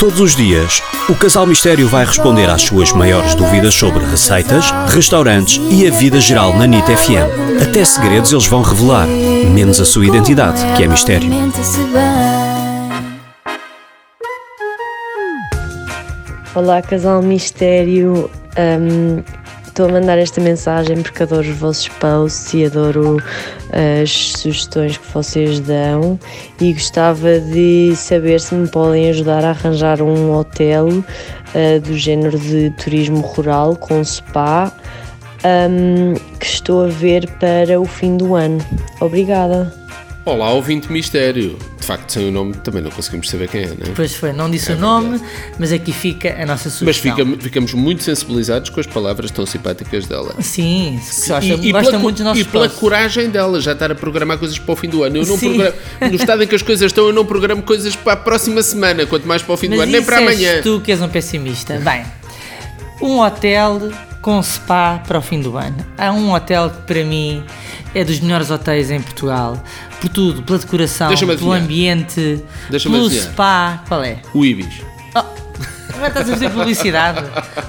Todos os dias, o Casal Mistério vai responder às suas maiores dúvidas sobre receitas, restaurantes e a vida geral na NIT FM. Até segredos eles vão revelar, menos a sua identidade, que é mistério. Olá, Casal Mistério. Um, Estou a mandar esta mensagem porque adoro os vossos posts e adoro as sugestões que vocês dão e gostava de saber se me podem ajudar a arranjar um hotel uh, do género de turismo rural com spa um, que estou a ver para o fim do ano. Obrigada. Olá, ouvinte mistério. De facto, sem o nome também não conseguimos saber quem é, não é? Pois foi, não disse é o nome, mas aqui fica a nossa sugestão. Mas fica, ficamos muito sensibilizados com as palavras tão simpáticas dela. Sim, gosta, e, gosta muito dos nossos E pela coragem dela, já estar a programar coisas para o fim do ano. Eu não programo, no estado em que as coisas estão, eu não programo coisas para a próxima semana, quanto mais para o fim mas do ano, nem para amanhã. tu que és um pessimista. Bem, um hotel com spa para o fim do ano. Há um hotel que para mim é dos melhores hotéis em Portugal. Por tudo, pela decoração, pelo ambiente, pelo adivinhar. spa. Qual é? O Ibis. Agora estás a fazer publicidade.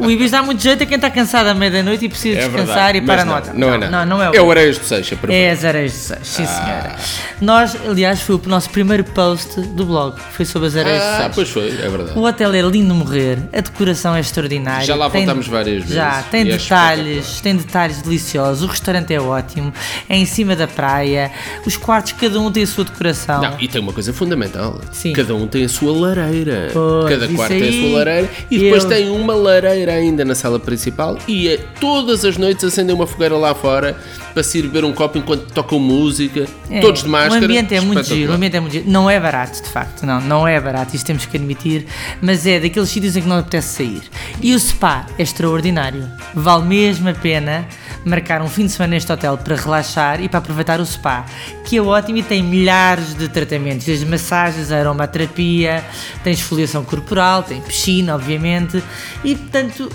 O Ibis dá muito jeito a quem está cansado à meia-noite e precisa é descansar verdade, e para não, nota. Não, não, é nada. Não, não é o É o Areias do Seixas. É as Areias do Seixas, sim ah. senhora. Nós, aliás, foi o nosso primeiro post do blog. Foi sobre as Areias ah, do Seixas. Ah, pois foi, é verdade. O hotel é lindo de morrer, a decoração é extraordinária. Já lá voltamos várias vezes. Já, tem detalhes, tem detalhes deliciosos. O restaurante é ótimo, é em cima da praia. Os quartos, cada um tem a sua decoração. Não, e tem uma coisa fundamental. Sim. Cada um tem a sua lareira. Pois, cada quarto tem a sua lareira. E depois tem tem uma lareira ainda na sala principal e é, todas as noites acendem uma fogueira lá fora para se ir beber um copo enquanto tocam música, é, todos de máscara. O ambiente é muito giro, o ambiente é muito giro. Não é barato, de facto, não, não é barato, isto temos que admitir, mas é daqueles sítios em que não apetece sair. E o spa é extraordinário, vale mesmo a pena marcar um fim de semana neste hotel para relaxar e para aproveitar o spa, que é ótimo e tem milhares de tratamentos, desde massagens, aromaterapia, tem esfoliação corporal, tem piscina, obviamente, e portanto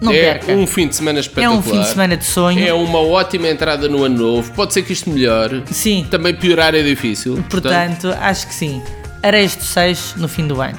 não é perca. um fim de semana espetacular. É um fim de semana de sonho. É uma ótima entrada no ano novo. Pode ser que isto melhore. Sim. Também piorar é difícil. Portanto, portanto. acho que sim. Areias do 6 no fim do ano.